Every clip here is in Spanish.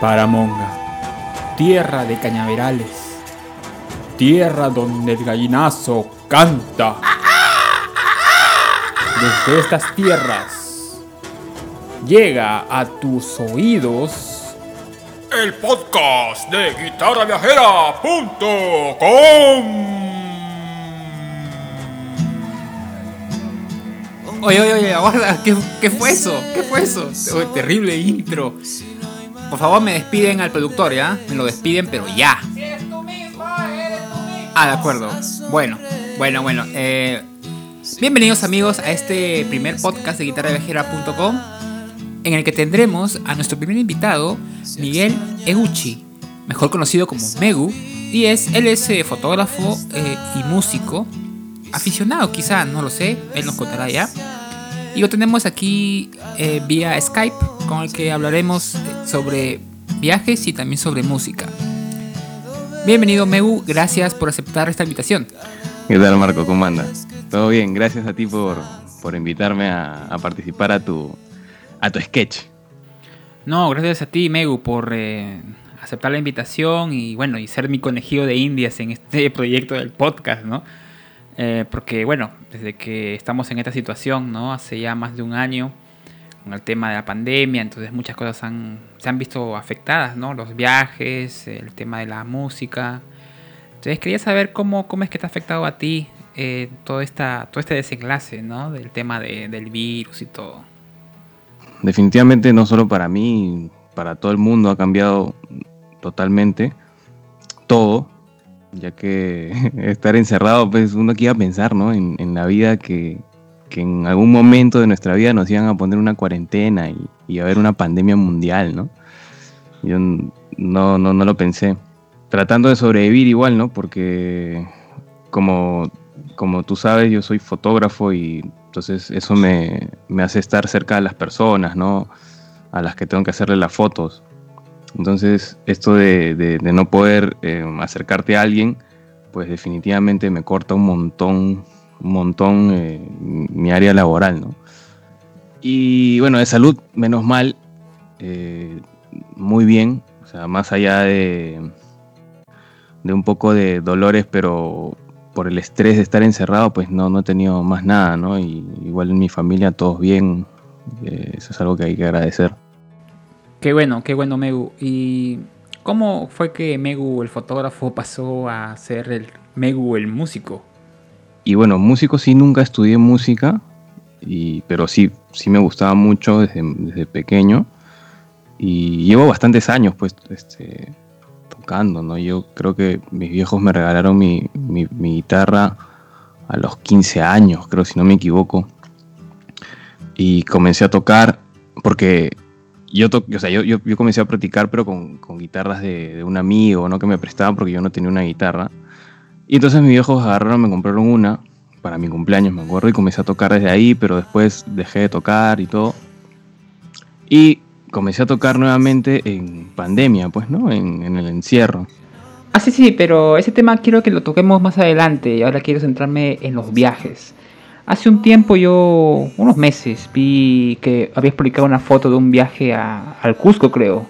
Paramonga, tierra de cañaverales, tierra donde el gallinazo canta. Desde estas tierras llega a tus oídos el podcast de guitarraviajera.com. Oye, oye, oye, aguarda, ¿qué, fue eso? ¿Qué fue eso? Terrible intro. Por favor, me despiden al productor, ¿ya? Me lo despiden, pero ya. Ah, de acuerdo. Bueno, bueno, bueno. Eh, bienvenidos amigos a este primer podcast de guitarraviajera.com en el que tendremos a nuestro primer invitado, Miguel Eguchi, mejor conocido como Megu, y es, él es eh, fotógrafo eh, y músico, aficionado quizá, no lo sé, él nos contará ya. Y lo tenemos aquí eh, vía Skype, con el que hablaremos sobre viajes y también sobre música. Bienvenido Megu, gracias por aceptar esta invitación. ¿Qué tal Marco? ¿Cómo andas? Todo bien, gracias a ti por, por invitarme a, a participar a tu, a tu sketch. No, gracias a ti Megu por eh, aceptar la invitación y bueno, y ser mi conejillo de indias en este proyecto del podcast, ¿no? Eh, porque bueno, desde que estamos en esta situación, ¿no? Hace ya más de un año, con el tema de la pandemia, entonces muchas cosas se han visto afectadas, ¿no? Los viajes, el tema de la música. Entonces quería saber cómo, cómo es que te ha afectado a ti eh, todo, esta, todo este desenlace, ¿no? Del tema de, del virus y todo. Definitivamente no solo para mí, para todo el mundo ha cambiado totalmente todo, ya que estar encerrado, pues uno que iba a pensar, ¿no? En, en la vida que, que, en algún momento de nuestra vida nos iban a poner una cuarentena y, y a haber una pandemia mundial, ¿no? Yo no, no, no lo pensé. Tratando de sobrevivir igual, ¿no? Porque como, como tú sabes, yo soy fotógrafo y entonces eso me, me hace estar cerca de las personas, ¿no? A las que tengo que hacerle las fotos. Entonces, esto de, de, no poder eh, acercarte a alguien, pues definitivamente me corta un montón, un montón eh, mi área laboral, ¿no? Y bueno, de salud, menos mal, eh, muy bien, o sea, más allá de, de un poco de dolores, pero por el estrés de estar encerrado, pues no, no he tenido más nada, ¿no? Y igual en mi familia todos bien, eso es algo que hay que agradecer. Qué bueno, qué bueno Megu. ¿Y cómo fue que Megu el fotógrafo pasó a ser el Megu el músico? Y bueno, músico sí nunca estudié música, y, pero sí, sí me gustaba mucho desde, desde pequeño. Y llevo bastantes años pues este, tocando, ¿no? Yo creo que mis viejos me regalaron mi, mi, mi guitarra a los 15 años, creo si no me equivoco. Y comencé a tocar porque yo, o sea, yo, yo, yo, comencé a practicar, pero con, con guitarras de, de, un amigo, ¿no? Que me prestaban porque yo no tenía una guitarra. Y entonces mis viejos agarraron, me compraron una para mi cumpleaños, me acuerdo, y comencé a tocar desde ahí, pero después dejé de tocar y todo. Y comencé a tocar nuevamente en pandemia, pues, ¿no? En, en el encierro. Ah, sí, sí, pero ese tema quiero que lo toquemos más adelante y ahora quiero centrarme en los viajes. Hace un tiempo yo, unos meses, vi que habías publicado una foto de un viaje a, al Cusco, creo.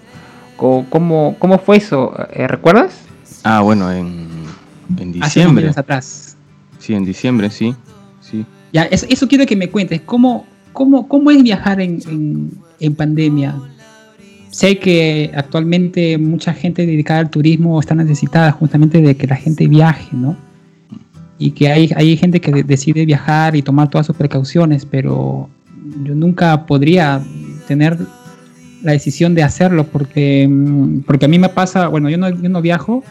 ¿Cómo, cómo fue eso? Eh, ¿Recuerdas? Ah, bueno, en, en diciembre. Hace atrás. Sí, en diciembre, sí. sí. Ya, eso, eso quiero que me cuentes. ¿Cómo, cómo, cómo es viajar en, en, en pandemia? Sé que actualmente mucha gente dedicada al turismo está necesitada justamente de que la gente viaje, ¿no? Y que hay, hay gente que decide viajar y tomar todas sus precauciones, pero yo nunca podría tener la decisión de hacerlo porque, porque a mí me pasa, bueno, yo no, yo no viajo,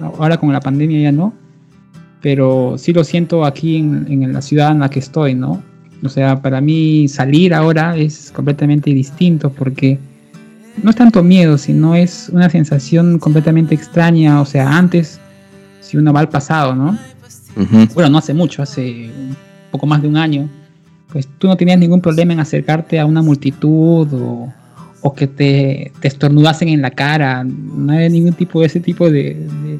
ahora con la pandemia ya no, pero sí lo siento aquí en, en la ciudad en la que estoy, ¿no? O sea, para mí salir ahora es completamente distinto porque no es tanto miedo, sino es una sensación completamente extraña, o sea, antes, si uno va al pasado, ¿no? Uh -huh. Bueno, no hace mucho, hace un poco más de un año, pues tú no tenías ningún problema en acercarte a una multitud o, o que te, te, estornudasen en la cara, no hay ningún tipo de ese tipo de, de,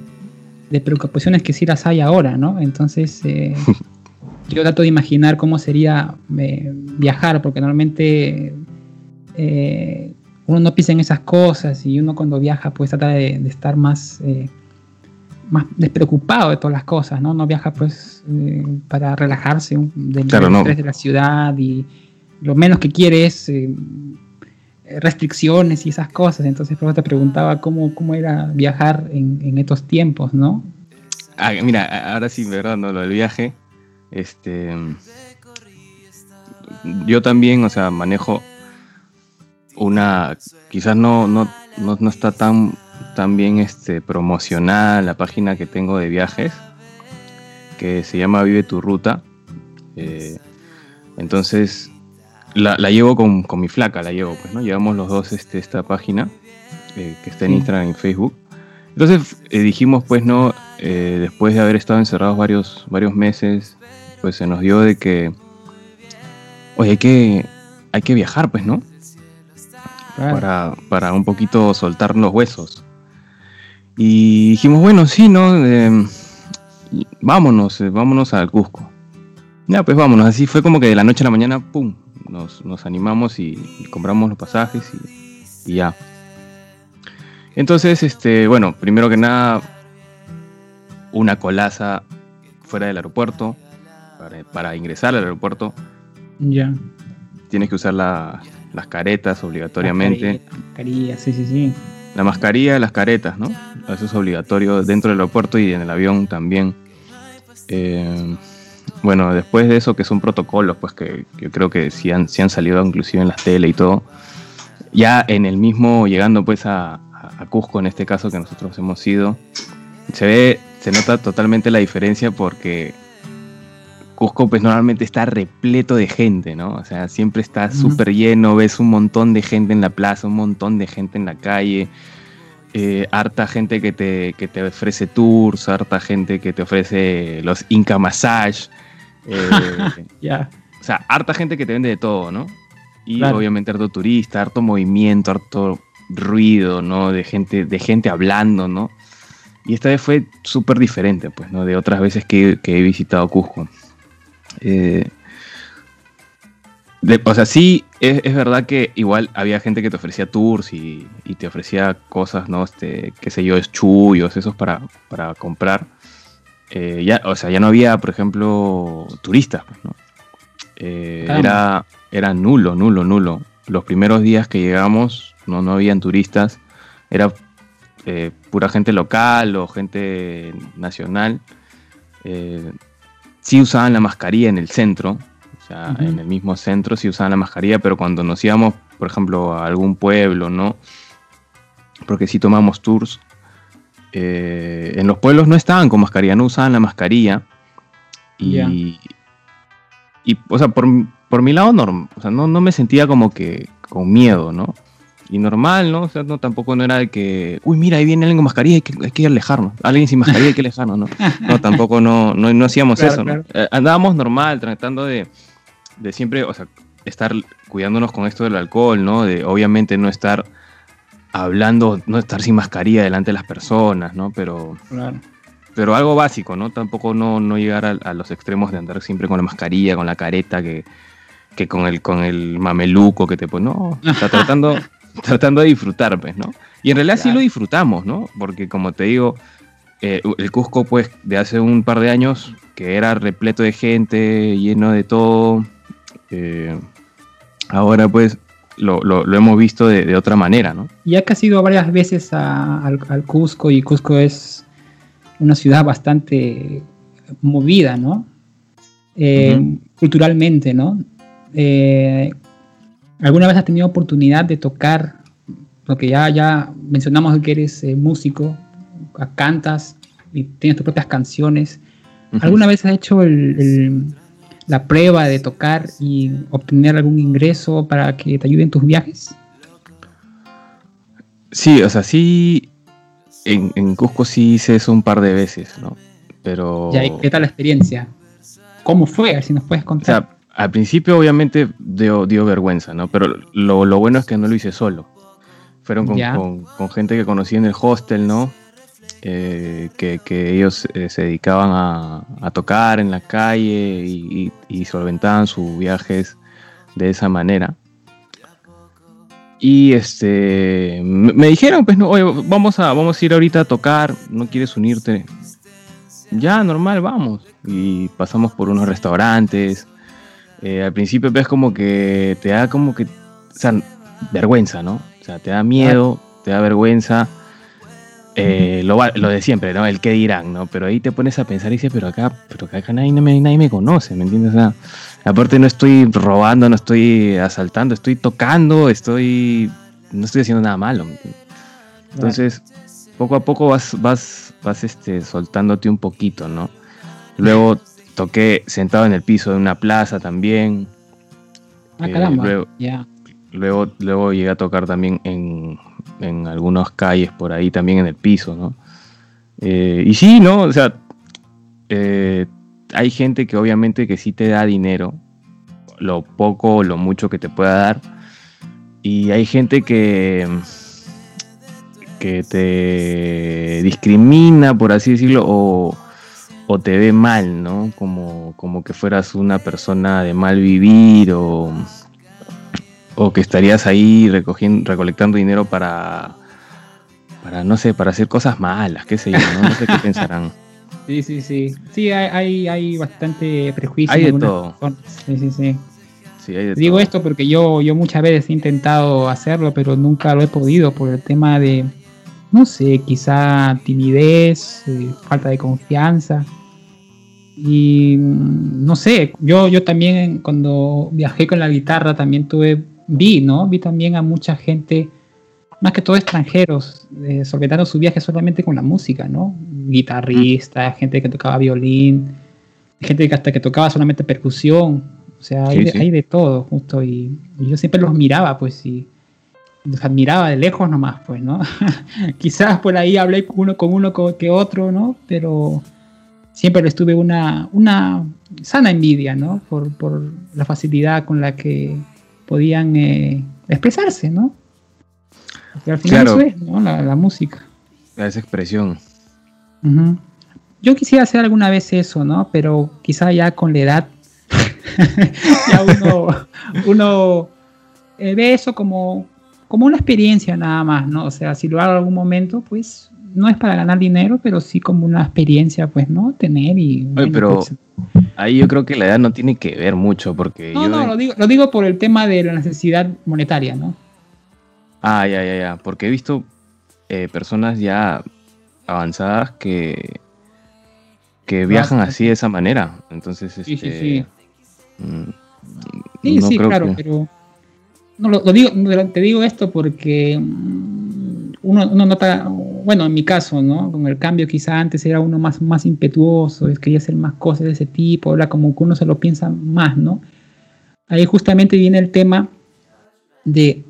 de preocupaciones que sí las hay ahora, ¿no? Entonces, eh, yo trato de imaginar cómo sería eh, viajar, porque normalmente eh, uno no piensa en esas cosas y uno cuando viaja pues trata de, estar más, eh, más despreocupado de todas las cosas, ¿no? No viaja pues eh, para relajarse del estrés de la ciudad y lo menos que quiere es eh, restricciones y esas cosas. Entonces, por eso te preguntaba cómo, cómo era viajar en, estos tiempos, ¿no? Ah, mira, ahora sí, verdad, no lo del viaje. Este, yo también, o sea, manejo una, quizás no, no, no, está tan, tan bien este, promocionada la página que tengo de viajes, que se llama Vive tu Ruta. Eh, entonces, la, llevo con, mi flaca, la llevo, pues, ¿no? Llevamos los dos este, esta página, eh, que está en Instagram y Facebook. Entonces eh, dijimos, pues, ¿no? después de haber estado encerrados varios, varios meses, pues se nos dio de que, oye, hay que, hay que viajar, pues, ¿no? para, un poquito soltar los huesos. Y dijimos, bueno, sí, ¿no? Eh, vámonos, eh, vámonos al Cusco. Ya, pues vámonos. Así fue como que de la noche a la mañana, ¡pum! Nos, animamos y, compramos los pasajes y, ya. Entonces, este, bueno, primero que nada, una colaza fuera del aeropuerto para, para ingresar al aeropuerto. Ya. Tienes que usar la, las caretas obligatoriamente. La sí, sí, sí. La mascarilla, las caretas, ¿no? Eso es obligatorio dentro del aeropuerto y en el avión también. Eh, bueno, después de eso, que son protocolos, pues que yo creo que sí han, salido inclusive en las tele y todo. Ya en el mismo, llegando pues a, a Cusco, en este caso que nosotros hemos ido, se ve, se nota totalmente la diferencia porque Cusco pues normalmente está repleto de gente, ¿no? O sea, siempre está súper lleno, ves un montón de gente en la plaza, un montón de gente en la calle, eh, harta gente que te, te ofrece tours, harta gente que te ofrece los Inca Massage. Eh, ya. O sea, harta gente que te vende de todo, ¿no? Y obviamente harto turista, harto movimiento, harto ruido, ¿no? De gente, de gente hablando, ¿no? Y esta vez fue súper diferente, pues, ¿no? De otras veces que, que he visitado Cusco. Eh, o sea, sí, es, verdad que igual había gente que te ofrecía tours y, te ofrecía cosas, ¿no? Este, qué sé yo, chullos, esos para, para comprar. Eh, ya, o sea, ya no había, por ejemplo, turistas, pues, ¿no? Eh, era, era nulo, nulo, nulo. Los primeros días que llegamos no, no habían turistas, era pura gente local o gente nacional sí usaban la mascarilla en el centro, o sea, en el mismo centro sí usaban la mascarilla, pero cuando nos íbamos, por ejemplo, a algún pueblo, ¿no? Porque sí tomamos tours, eh, en los pueblos no estaban con mascarilla, no usaban la mascarilla. Y, y o sea, por, por mi lado, no, o sea, no, no me sentía como que con miedo, ¿no? Y normal, ¿no? O sea, no, tampoco no era de que, uy, mira, ahí viene alguien con mascarilla, hay que, hay que alejarnos. Alguien sin mascarilla hay que alejarnos, ¿no? No, tampoco no, no, hacíamos eso, ¿no? Eh, andábamos normal, tratando de, de siempre, o sea, estar cuidándonos con esto del alcohol, ¿no? De obviamente no estar hablando, no estar sin mascarilla delante de las personas, ¿no? Pero, pero algo básico, ¿no? Tampoco no, no llegar a, los extremos de andar siempre con la mascarilla, con la careta, que, que con el, con el mameluco que te pone. No, está tratando, tratando de disfrutar, pues, ¿no? Y en realidad sí lo disfrutamos, ¿no? Porque como te digo, eh, el Cusco, pues, de hace un par de años, que era repleto de gente, lleno de todo, eh, ahora pues lo, hemos visto de, otra manera, ¿no? Ya que has ido varias veces al, Cusco y Cusco es una ciudad bastante movida, ¿no? Eh, culturalmente, ¿no? ¿Alguna vez has tenido oportunidad de tocar, porque ya, ya mencionamos que eres eh, músico, cantas y tienes tus propias canciones? ¿Alguna vez has hecho la prueba de tocar y obtener algún ingreso para que te ayuden tus viajes? Sí, o sea, sí, en, Cusco sí hice eso un par de veces, ¿no? Pero... ¿Qué tal la experiencia? ¿Cómo fue? A ver si nos puedes contar al principio obviamente dio, dio vergüenza, ¿no? Pero lo, bueno es que no lo hice solo. Fueron con, gente que conocí en el hostel, ¿no? Eh, que, ellos eh, se dedicaban a, tocar en la calle y, solventaban sus viajes de esa manera. Y este me dijeron, pues no, oye, vamos a, vamos a ir ahorita a tocar, ¿no quieres unirte? Ya, normal, vamos. Y pasamos por unos restaurantes. Eh, al principio ves como que te da como que, o sea, vergüenza, ¿no? O sea, te da miedo, te da vergüenza. Eh, lo, lo, de siempre, ¿no? El qué dirán, ¿no? Pero ahí te pones a pensar y dices, pero acá, pero acá nadie, me, nadie me conoce, ¿me entiendes? O sea, aparte no estoy robando, no estoy asaltando, estoy tocando, estoy, no estoy haciendo nada malo, ¿me entiendes? Entonces, poco a poco vas, vas, vas este, soltándote un poquito, ¿no? Luego toqué sentado en el piso de una plaza también. Ah, caramba. luego, luego, luego llegué a tocar también en, en algunas calles por ahí también en el piso, ¿no? Eh, y sí, ¿no? O sea, eh, hay gente que obviamente que sí te da dinero, lo poco o lo mucho que te pueda dar, y hay gente que, que te discrimina, por así decirlo, o, o te ve mal, ¿no? Como, como que fueras una persona de mal vivir o o que estarías ahí recogiendo, recolectando dinero para, para, no sé, para hacer cosas malas, qué sé yo, no, sé qué pensarán. Sí, sí, sí. Sí, hay, hay, bastante prejuicio. Hay de todo. Sí, sí, sí. Digo esto porque yo, yo muchas veces he intentado hacerlo, pero nunca lo he podido por el tema de, no sé, quizá timidez, eh, falta de confianza. Y mm, no sé, yo, yo también cuando viajé con la guitarra también tuve vi, ¿no? Vi también a mucha gente, más que todo extranjeros, eh, solventando su viaje solamente con la música, ¿no? Guitarrista, gente que tocaba violín, gente que hasta que tocaba solamente percusión, o sea, hay, de, todo, justo, y, yo siempre los miraba, pues, y los admiraba de lejos nomás, pues, ¿no? Quizás por ahí hablé con uno, con uno que otro, ¿no? Pero siempre les tuve una, una sana envidia, ¿no? Por, por la facilidad con la que podían eh, expresarse, ¿no? Porque al final eso es, ¿no? La, música. Esa expresión. Yo quisiera hacer alguna vez eso, ¿no? Pero quizá ya con la edad, ya uno, uno eh, ve eso como, como una experiencia nada más, ¿no? O sea, si lo hago en algún momento, pues no es para ganar dinero, pero sí como una experiencia, pues, ¿no? Tener y... pero pues, ahí yo creo que la edad no tiene que ver mucho, porque... No, no, lo digo, lo digo por el tema de la necesidad monetaria, ¿no? Ah, ya, ya, ya, porque he visto eh, personas ya avanzadas que que viajan así de esa manera, entonces... Sí, sí, sí. Este, mm, sí, sí, claro, pero... No, lo, digo, te digo esto porque mm, uno, nota bueno, en mi caso, ¿no? Con el cambio quizá antes era uno más, más impetuoso, quería hacer más cosas de ese tipo, ahora como que uno se lo piensa más, ¿no? Ahí justamente viene el tema de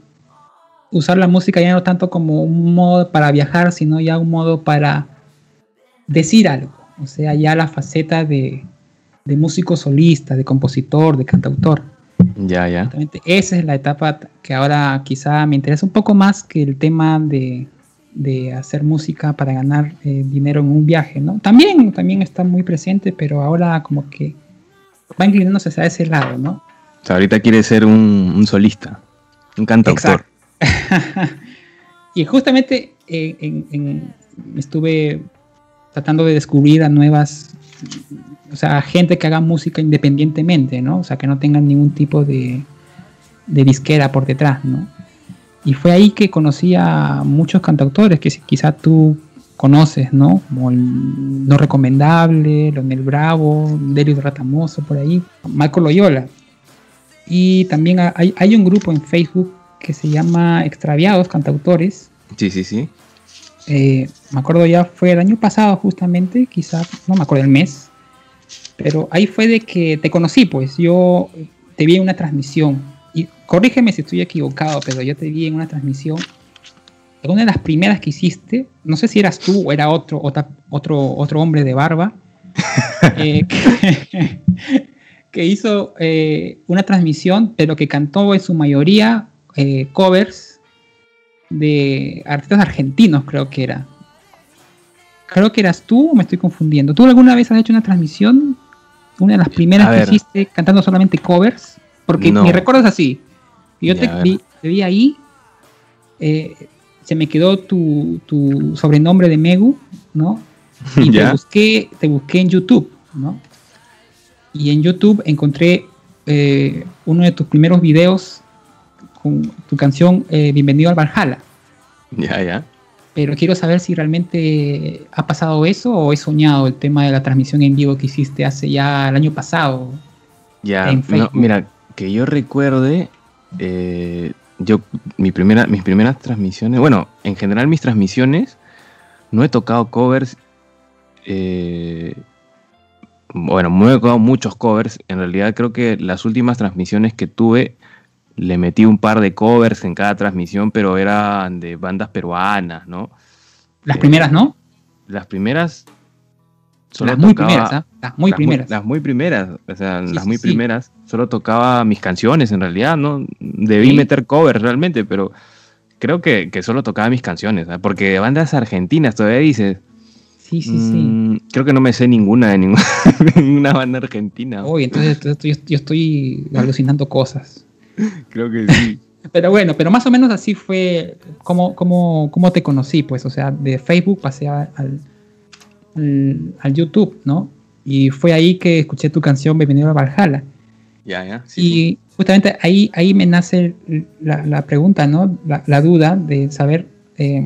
usar la música ya no tanto como un modo para viajar, sino ya un modo para decir algo. O sea, ya la faceta de, de músico solista, de compositor, de cantautor. Ya, ya. Esa es la etapa que ahora quizá me interesa un poco más que el tema de, de hacer música para ganar eh, dinero en un viaje, ¿no? También, también está muy presente, pero ahora como que va inclinándose hacia ese lado, ¿no? O sea, ahorita quiere ser un, solista, un cantautor. y justamente eh, estuve tratando de descubrir a nuevas, o sea, gente que haga música independientemente, ¿no? O sea, que no tengan ningún tipo de, de disquera por detrás, ¿no? Y fue ahí que conocí a muchos cantautores que quizá tú conoces, ¿no? Como el No Recomendable, Leonel Bravo, Delio Ratamoso, por ahí, Marco Loyola. Y también hay, un grupo en Facebook que se llama Extraviados Cantautores. Sí, sí, sí. Eh, me acuerdo ya fue el año pasado justamente, quizá, no me acuerdo el mes, pero ahí fue de que te conocí, pues. Yo te vi en una transmisión. Y corrígeme si estoy equivocado, pero yo te vi en una transmisión, una de las primeras que hiciste, no sé si eras tú o era otro, otro, otro hombre de barba, eh, que, hizo eh, una transmisión, pero que cantó en su mayoría eh, covers de artistas argentinos, creo que era. Creo que eras tú o me estoy confundiendo. ¿Tú alguna vez has hecho una transmisión? Una de las primeras que hiciste cantando solamente covers. Porque mi recuerdo es así. Yo te vi, ahí eh, se me quedó tu, tu sobrenombre de Megu, ¿no? Y te busqué, te busqué en YouTube, ¿no? Y en YouTube encontré eh, uno de tus primeros videos con tu canción eh, Bienvenido al Valhalla. Ya, ya. Pero quiero saber si realmente ha pasado eso o he soñado el tema de la transmisión en vivo que hiciste hace ya el año pasado. Ya, En no, mira, que yo recuerde, eh, yo, mi primera, mis primeras transmisiones, bueno, en general mis transmisiones, no he tocado covers, eh, bueno, no he tocado muchos covers, en realidad creo que las últimas transmisiones que tuve, le metí un par de covers en cada transmisión, pero eran de bandas peruanas, ¿no? Las Eh, primeras, ¿no? Las primeras... solo Las muy tocaba- primeras, ¿ah? Las muy las primeras. las muy primeras, o sea, Sí, las muy sí. primeras. Solo tocaba mis canciones en realidad, ¿no? Debí Sí. meter covers realmente, pero creo que, que solo tocaba mis canciones, ¿ah? porque de bandas argentinas todavía dices. Sí, sí, sí. mm, Creo que no me sé ninguna de ninguna, ninguna banda argentina. Entonces, entonces yo, yo estoy alucinando cosas. Creo que sí. Pero bueno, pero más o menos así fue como, como, como te conocí, pues, o sea, de Facebook pasé a- al, al, al YouTube, ¿no? Y fue ahí que escuché tu canción Bienvenido a Valhalla. ya, ya. sí. Y justamente ahí, ahí me nace la, la pregunta, ¿no? La, la duda de saber eh,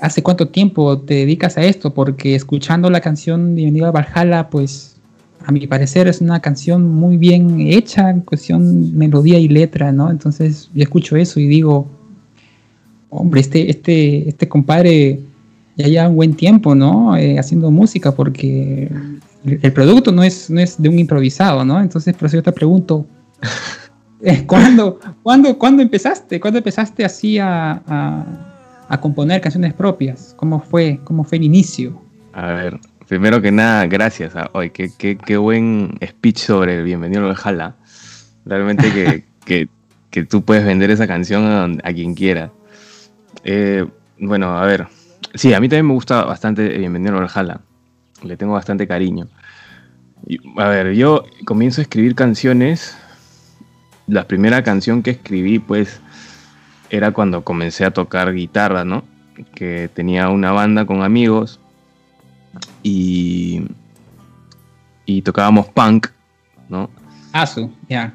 hace cuánto tiempo te dedicas a esto, porque escuchando la canción Bienvenido a Valhalla, pues a mi parecer es una canción muy bien hecha en cuestión melodía y letra, ¿no? Entonces yo escucho eso y digo, hombre, este, este, este compadre ya lleva un buen tiempo, ¿no? Eh, haciendo música, porque el, producto no es, no es de un improvisado, ¿no? Entonces por eso yo te pregunto, eh, ¿cuándo, cuándo, ¿cuándo empezaste? ¿Cuándo empezaste así a, a, a componer canciones propias? ¿Cómo fue, cómo fue el inicio? A ver, primero que nada, gracias. ah, Oye, qué, qué, qué buen speech sobre el Bienvenido al Jala. Realmente que, que, que tú puedes vender esa canción a, a quien quiera. Eh, bueno, a ver. Sí, a mí también me gusta bastante Bienvenido al Jala. Le tengo bastante cariño. A ver, yo comienzo a escribir canciones. La primera canción que escribí, pues, era cuando comencé a tocar guitarra, ¿no? Que tenía una banda con amigos y, y tocábamos punk, ¿no? Asu, ya.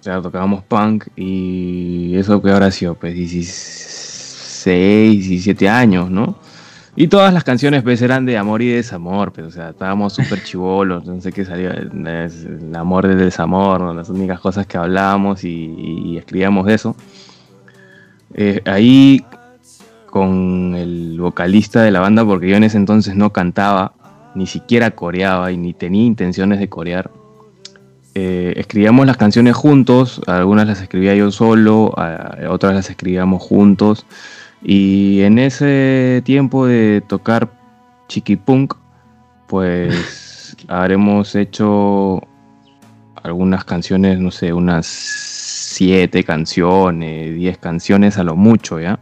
O sea, tocábamos punk y eso que habrá sido, pues 16, 17 años, ¿no? Y todas las canciones pues eran de amor y desamor, pues, o sea, estábamos súper chivolos, no sé qué salió, el amor del desamor, ¿no? las únicas cosas que hablábamos y, y escribíamos de eso. Eh, ahí con el vocalista de la banda, porque yo en ese entonces no cantaba, ni siquiera coreaba y ni tenía intenciones de corear. Eh, escribíamos las canciones juntos, algunas las escribía yo solo, a- otras las escribíamos juntos. Y en ese tiempo de tocar chiquipunk, pues habremos hecho algunas canciones, no sé, unas siete canciones, diez canciones a lo mucho, ¿ya?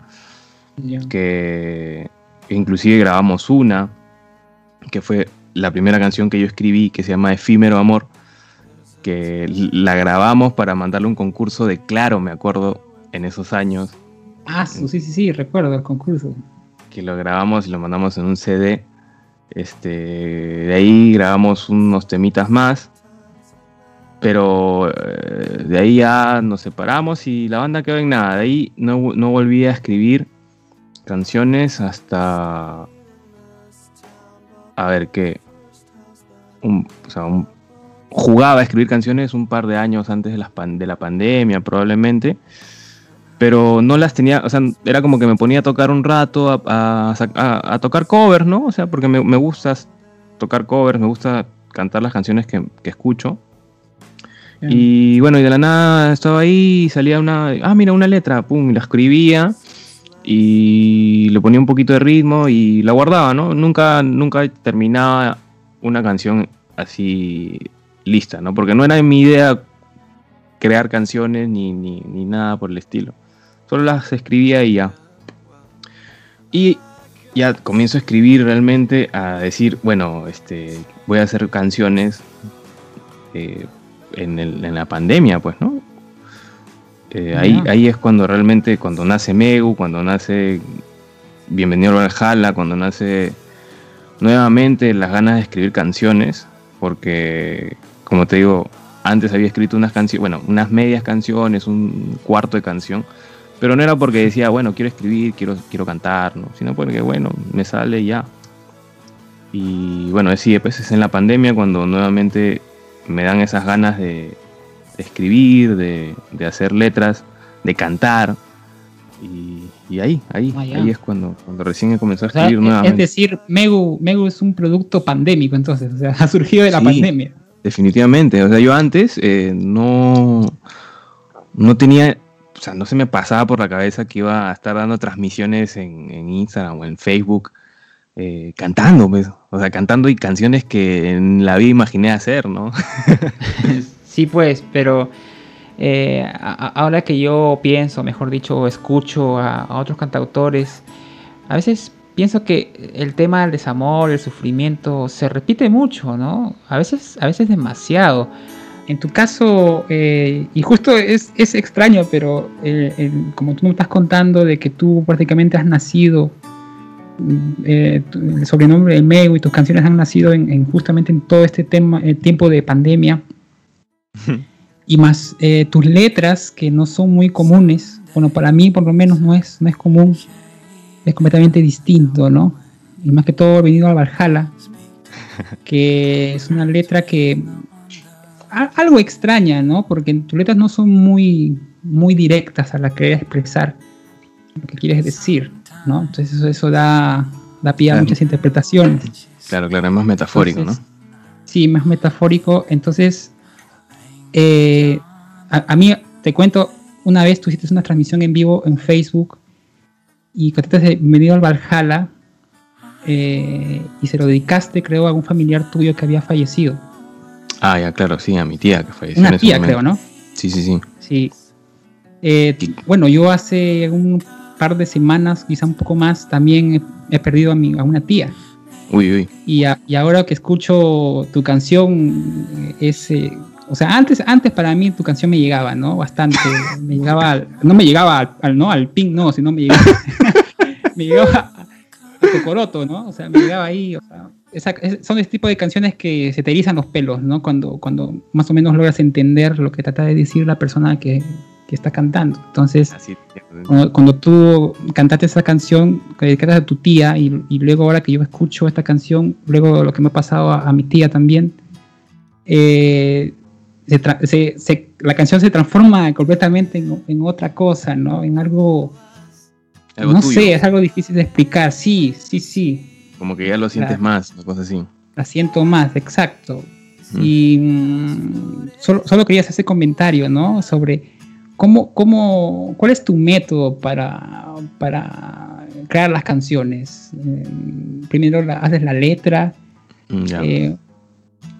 ya. que inclusive grabamos una, que fue la primera canción que yo escribí, que se llama Efímero Amor, que la grabamos para mandarle un concurso de Claro, me acuerdo, en esos años, Asu, sí, sí, sí, recuerdo el concurso. que lo grabamos y lo mandamos en un CD. Este, de ahí grabamos unos temitas más, pero eh, de ahí ya nos separamos y la banda quedó en nada. De ahí no, no volví a escribir canciones hasta. A ver. Un, o sea, un- jugaba a escribir canciones un par de años antes de, pan- de la pandemia, probablemente. Pero no las tenía, o sea, era como que me ponía a tocar un rato, a, a sac- a- a tocar covers, ¿no? O sea, porque me, me gusta tocar covers, me gusta cantar las canciones que, que escucho. Y bueno, y de la nada estaba ahí y salía una, ah, mira, una letra, pum, y la escribía y le ponía un poquito de ritmo y la guardaba, ¿no? Nunca, nunca terminaba una canción así lista, ¿no? Porque no era mi idea crear canciones ni, ni, ni nada por el estilo. Solo las escribía y ya. Y ya comienzo a escribir realmente, a decir, bueno, este, voy a hacer canciones eh, en, la pandemia, pues, ¿no? Eh, ahí, es cuando realmente, cuando nace Megu, cuando nace Bienvenido al Valhalla, cuando nace nuevamente las ganas de escribir canciones, porque, como te digo, antes había escrito unas canciones, bueno, unas medias canciones, un cuarto de canción, pero no era porque decía, bueno, quiero escribir, quiero, quiero cantar, ¿no? sino porque, bueno, me sale ya. Y bueno, sí, pues es en la pandemia cuando nuevamente me dan esas ganas de, de escribir, de, de hacer letras, de cantar. Y, y ahí, ahí, Ah, ahí es cuando, cuando recién he comenzado a O sea, escribir es nuevamente. decir, Megu, Megu es un producto pandémico, entonces, o sea, ha surgido de la Sí. pandemia. Definitivamente. O sea, yo antes eh, no, no tenía, o sea, no se me pasaba por la cabeza que iba a estar dando transmisiones en, en Instagram o en Facebook eh, cantando, pues. O sea, cantando y canciones que en la vida imaginé hacer, ¿no? Sí, pues, pero eh, ahora que yo pienso, mejor dicho, escucho a, otros cantautores, a veces pienso que el tema del desamor, el sufrimiento, se repite mucho, ¿no? A veces, a veces demasiado. En tu caso, eh, y justo es, es extraño, pero eh, como tú me estás contando de que tú prácticamente has nacido, mm, el sobrenombre de Megu y tus canciones han nacido en, en justamente en todo este tema, tiempo de pandemia, y más eh, tus letras que no son muy comunes, bueno, para mí por lo menos no es, no es común, es completamente distinto, ¿no? Y más que todo venido al Valhalla, que es una letra que a- algo extraña, ¿no? Porque tus letras no son muy, muy directas a la que expresar lo que quieres decir, ¿no? Entonces eso, eso da, da pie a Claro. muchas interpretaciones. Claro, claro, es más metafórico, Entonces, ¿no? Sí, más metafórico. Entonces, eh, a, a mí, te cuento, una vez tú hiciste una transmisión en vivo en Facebook y cantaste Bienvenido al Valhalla eh, y se lo dedicaste, creo, a algún familiar tuyo que había fallecido. Ah, ya, claro, sí, a mi tía que falleció. Una en ese tía, momento. creo, ¿no? Sí, sí, sí. Sí. Eh, bueno, yo hace un par de semanas, quizá un poco más, también he, perdido a, mi, a una tía. Uy, uy. Y, a- y ahora que escucho tu canción, es, eh, o sea, antes, antes para mí tu canción me llegaba, ¿no? Bastante. Me llegaba, al- no me llegaba al, al- no, al ping, no, sino me llegaba, me llegaba a Cocoroto, ¿no? O sea, me llegaba ahí, o sea, esa- es- son ese tipo de canciones que se te erizan los pelos, ¿no? Cuando, cuando más o menos logras entender lo que trata de decir la persona que, que está cantando. Entonces, Así. cuando, cuando tú cantaste esa canción que dedicaste a tu tía y, y luego ahora que yo escucho esta canción, luego lo que me ha pasado a, a mi tía también, eh, se tra- se- se- la canción se transforma completamente en, en otra cosa, ¿no? En algo, Algo no tuyo. sé, es algo difícil de explicar, sí, sí, sí, Como que ya lo sientes más, una cosa así. la siento más, exacto. Y mm, solo, solo quería hacer ese comentario, ¿no? Sobre cómo, cómo, cuál es tu método para, para crear las canciones. Eh, primero la- haces la letra, Mm, ya. eh,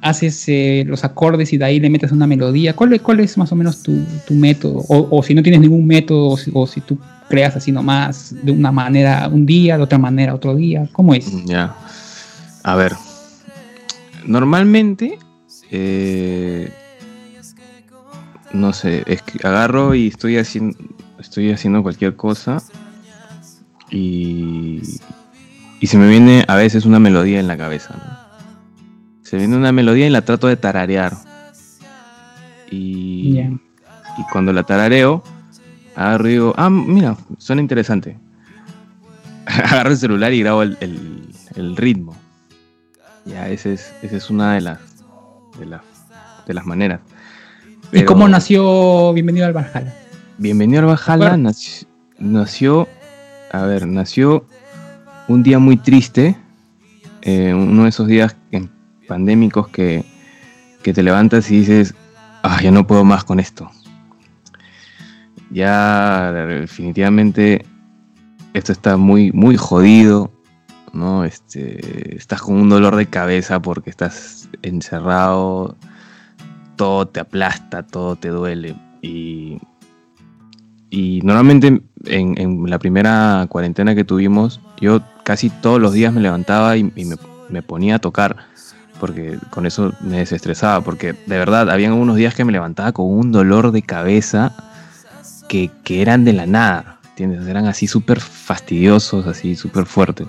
haces eh, los acordes y de ahí le metes una melodía. ¿Cuál, es- más o menos tu, método? O, si no tienes ningún método, o si, o tú creas así nomás, de una manera un día, de otra manera otro día. ¿Cómo es? Mm, Ya. A ver. Normalmente. eh, no sé, es que agarro y estoy haciendo. Estoy haciendo cualquier cosa. Y. Y se me viene a veces una melodía en la cabeza, ¿no? Se viene una melodía y la trato de tararear. Y. Y cuando la tarareo, agarro y digo, ah, mira, suena interesante. agarro el celular y grabo el, el- el ritmo. Ya, esa es, esa es una de las, de las, de las maneras. ¿Y cómo nació Bienvenido al Valhalla? Bienvenido al Valhalla nació, a ver, nació un día muy triste, eh, uno de esos días en- pandémicos que, que te levantas y dices, ah, ya no puedo más con esto. Ya definitivamente esto está muy, muy jodido, ¿no? Este, estás con un dolor de cabeza porque estás encerrado, todo te aplasta, todo te duele. Y, y normalmente en, la primera cuarentena que tuvimos, yo casi todos los días me levantaba y, y me, me ponía a tocar, porque con eso me desestresaba, porque de verdad, habían unos días que me levantaba con un dolor de cabeza que, que eran de la nada, ¿entiendes? Eran así súper fastidiosos, así súper fuertes.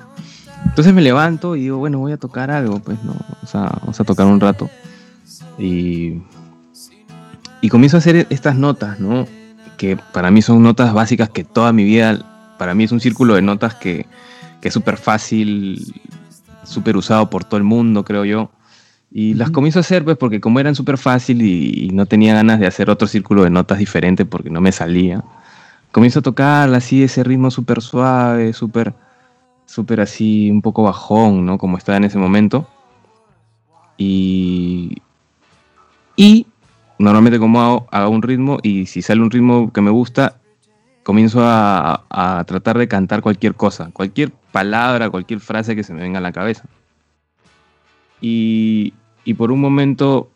Entonces me levanto y digo, bueno, voy a tocar algo, pues, ¿no? O sea, vamos a tocar un rato. Y, y comienzo a hacer estas notas, ¿no? Que para mí son notas básicas que toda mi vida, para mí es un círculo de notas que, que es súper fácil, súper usado por todo el mundo, creo yo. Y las comienzo a hacer, pues, porque como eran súper fácil y, y, no tenía ganas de hacer otro círculo de notas diferente porque no me salía, comienzo a tocar así ese ritmo súper suave, súper súper así, un poco bajón, ¿no? Como estaba en ese momento. Y, y normalmente como hago, hago un ritmo y si sale un ritmo que me gusta, comienzo a, a, tratar de cantar cualquier cosa, cualquier palabra, cualquier frase que se me venga a la cabeza. Y, y por un momento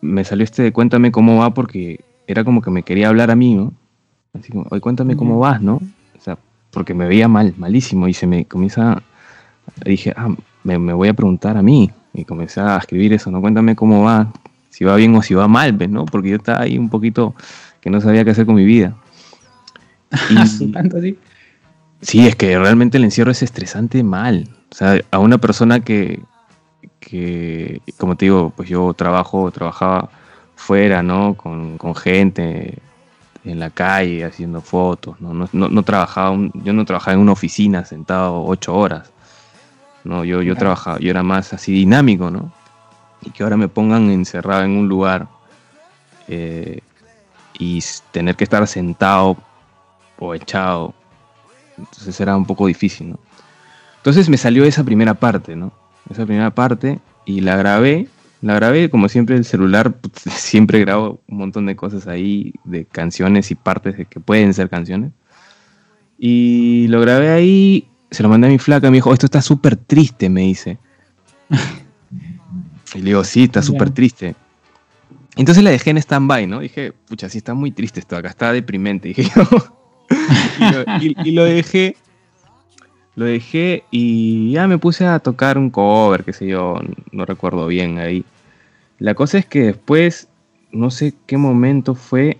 me salió este de cuéntame cómo va porque era como que me quería hablar a mí, ¿no? Así como, oye, cuéntame cómo vas, ¿no? O sea, porque me veía mal, malísimo, y se me comienza, dije, ah, me, me, voy a preguntar a mí, y comencé a escribir eso, ¿no? Cuéntame cómo va, si va bien o si va mal, ¿ves, no? Porque yo estaba ahí un poquito que no sabía qué hacer con mi vida. Y, ¿Tanto así? Sí, es que realmente el encierro es estresante mal. O sea, a una persona que, que como te digo, pues yo trabajo, trabajaba fuera, ¿no? Con, con gente, en la calle haciendo fotos, ¿no? No, no, no trabajaba, un, yo no trabajaba en una oficina sentado ocho horas, ¿no? Yo, yo trabajaba, yo era más así dinámico, ¿no? Y que ahora me pongan encerrado en un lugar eh, y tener que estar sentado o echado, entonces era un poco difícil, ¿no? Entonces me salió esa primera parte, ¿no? Esa primera parte y la grabé la grabé, como siempre, el celular, siempre grabo un montón de cosas ahí, de canciones y partes de que pueden ser canciones. Y lo grabé ahí, se lo mandé a mi flaca, me dijo, esto está súper triste, me dice. y le digo, sí, está súper triste. Entonces la dejé en stand-by, ¿no? Dije, pucha, sí está muy triste esto acá, está deprimente, dije yo. y, lo, y, y lo dejé lo dejé y ya me puse a tocar un cover, qué sé yo, no recuerdo bien ahí. La cosa es que después, no sé qué momento fue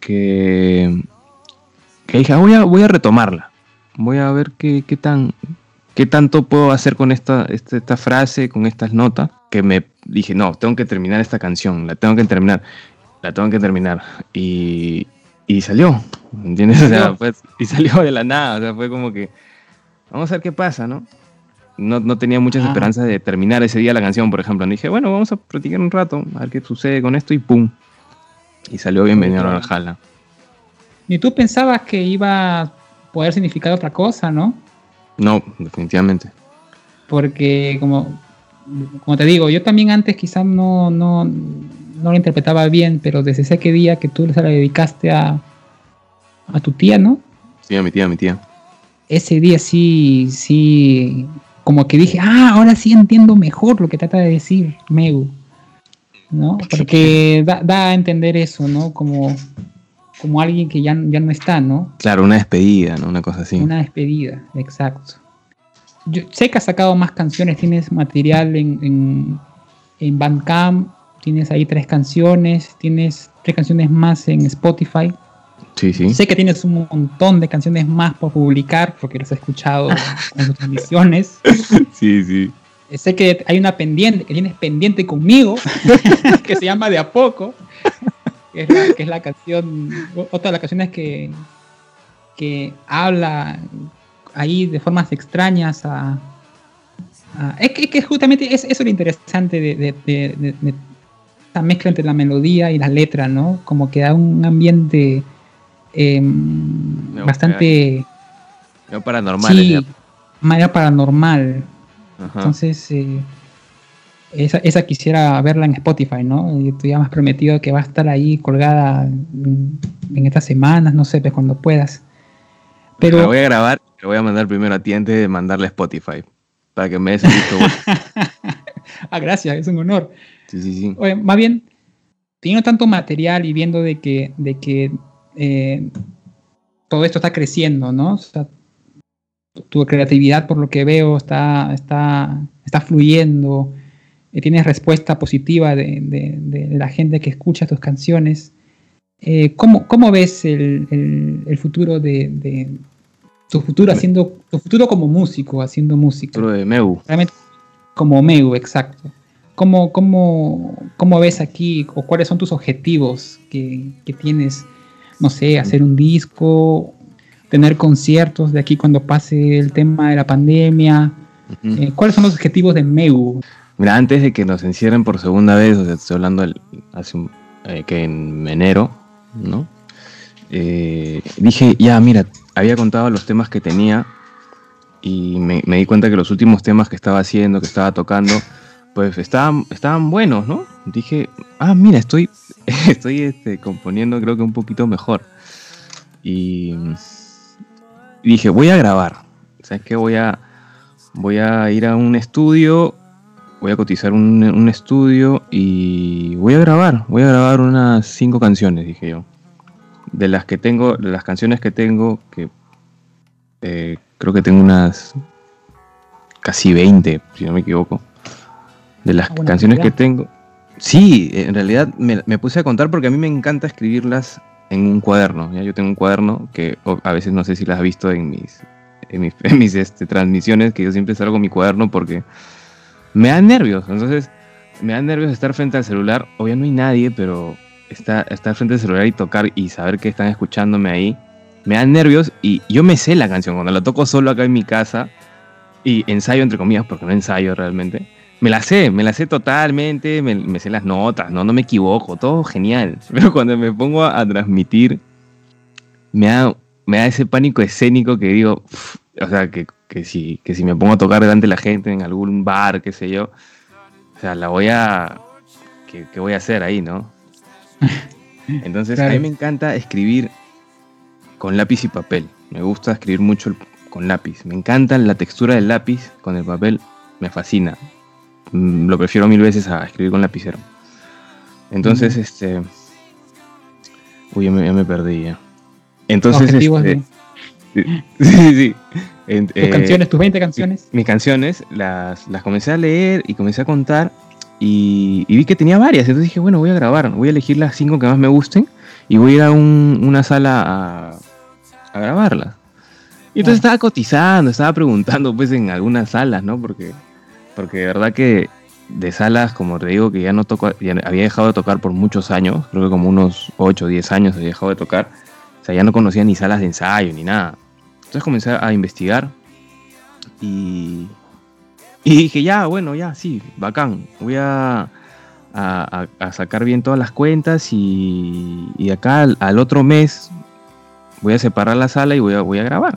que, que dije, ah, voy, a, voy a retomarla. Voy a ver qué, qué, tan, qué tanto puedo hacer con esta, esta, esta frase, con estas notas. Que me dije, no, tengo que terminar esta canción, la tengo que terminar, la tengo que terminar. Y, y salió, ¿entiendes? O sea, pues, y salió de la nada, o sea, fue como que Vamos a ver qué pasa, ¿no? No, no tenía muchas ah. esperanzas de terminar ese día la canción, por ejemplo. dije, bueno, vamos a practicar un rato, a ver qué sucede con esto y ¡pum! Y salió bienvenido a Valhalla. ¿Y tú pensabas que iba a poder significar otra cosa, no? No, definitivamente. Porque, como, como te digo, yo también antes quizás no, no, no lo interpretaba bien, pero desde ese día que tú se la dedicaste a, a tu tía, ¿no? Sí, a mi tía, a mi tía ese día sí, sí, como que dije, ah, ahora sí entiendo mejor lo que trata de decir Megu, ¿no? Porque da, da a entender eso, ¿no? Como, como alguien que ya, ya no está, ¿no? Claro, una despedida, ¿no? Una cosa así. Una despedida, exacto. Yo sé que has sacado más canciones, tienes material en, en, en Bandcamp, tienes ahí tres canciones, tienes tres canciones más en Spotify. Sí, sí. Sé que tienes un montón de canciones más por publicar porque las he escuchado en sus transmisiones. Sí, sí. Sé que hay una pendiente, que tienes pendiente conmigo, que se llama De a poco, que es la, que es la canción, otra de las canciones que, que habla ahí de formas extrañas a... a es, que, es, que, justamente es, eso es lo interesante de, de, de, de, esta mezcla entre la melodía y la letra, ¿no? Como que da un ambiente eh, no, bastante... No paranormal. Sí, manera paranormal. Ajá. Entonces, eh, esa, esa, quisiera verla en Spotify, ¿no? Y tú ya me has prometido que va a estar ahí colgada en, en estas semanas, no sé, pues cuando puedas. Pero la voy a grabar, te voy a mandar primero a ti antes de mandarle a Spotify, para que me des el visto ah, gracias, es un honor. Sí, sí, sí. Oye, más bien, teniendo tanto material y viendo de que, de que eh, todo esto está creciendo, ¿no? O sea, tu creatividad, por lo que veo, está, está, está fluyendo, eh, tienes respuesta positiva de, de, de, la gente que escucha tus canciones. eh, ¿cómo, ¿cómo, ves el, el, futuro de, de, tu futuro haciendo, tu futuro como músico, haciendo música? Futuro de Meu. Realmente como Meu, exacto. ¿Cómo, cómo, cómo ves aquí o cuáles son tus objetivos que, que tienes? No sé, hacer un disco, tener conciertos de aquí cuando pase el tema de la pandemia. Eh, ¿Cuáles son los objetivos de Meu? Mira, antes de que nos encierren por segunda vez, o sea, estoy hablando hace eh, que en enero, ¿no? Eh, dije, ya, mira, había contado los temas que tenía y me, di cuenta que los últimos temas que estaba haciendo, que estaba tocando, pues estaban, estaban buenos, ¿no? Dije, ah, mira, estoy, estoy este, componiendo creo que un poquito mejor. Y, dije, voy a grabar. ¿Sabes qué? Voy a, voy a ir a un estudio, voy a cotizar un, un estudio y voy a grabar. Voy a grabar unas cinco canciones, dije yo de las que tengo, de las canciones que tengo, que eh, creo que tengo unas casi 20, si no me equivoco. De las ah, canciones que tengo. Sí, en realidad me, puse a contar porque a mí me encanta escribirlas en un cuaderno. ¿ya? Yo tengo un cuaderno que a veces no sé si las has visto en mis, en mis, este, transmisiones, que yo siempre salgo con mi cuaderno porque me dan nervios. Entonces, me dan nervios estar frente al celular. Obviamente no hay nadie, pero estar, estar frente al celular y tocar y saber que están escuchándome ahí, me dan nervios y yo me sé la canción. Cuando la toco solo acá en mi casa y ensayo entre comillas, porque no ensayo realmente, me la sé, me la sé totalmente, me, sé las notas, ¿no? no me equivoco, todo genial. Pero cuando me pongo a, transmitir, me da, me da ese pánico escénico que digo, o sea, que, que, si, que si me pongo a tocar delante de la gente en algún bar, qué sé yo, o sea, la voy a... ¿Qué, voy a hacer ahí, no? Entonces a mí me encanta escribir con lápiz y papel. Me gusta escribir mucho con lápiz. Me encanta la textura del lápiz con el papel. Me fascina. Mm, lo prefiero mil veces a escribir con lapicero. Entonces, este... Uy, ya me, perdí ya. Entonces, este, sí, sí. tus eh, canciones, tus 20 canciones. Mis canciones las, las comencé a leer y comencé a contar y, vi que tenía varias, entonces dije, bueno, voy a grabar, voy a elegir las cinco que más me gusten y voy a ir a una sala a, a grabarlas. Y entonces estaba cotizando, estaba preguntando pues en algunas salas, ¿no? Porque, porque de verdad que de salas, como te digo, que ya no toco, había dejado de tocar por muchos años, creo que como unos 8 o 10 años había dejado de tocar, o sea, ya no conocía ni salas de ensayo ni nada. Entonces comencé a investigar y, dije, ya, bueno, ya, sí, bacán. Voy a, sacar bien todas las cuentas y, acá al, otro mes voy a separar la sala y voy a grabar.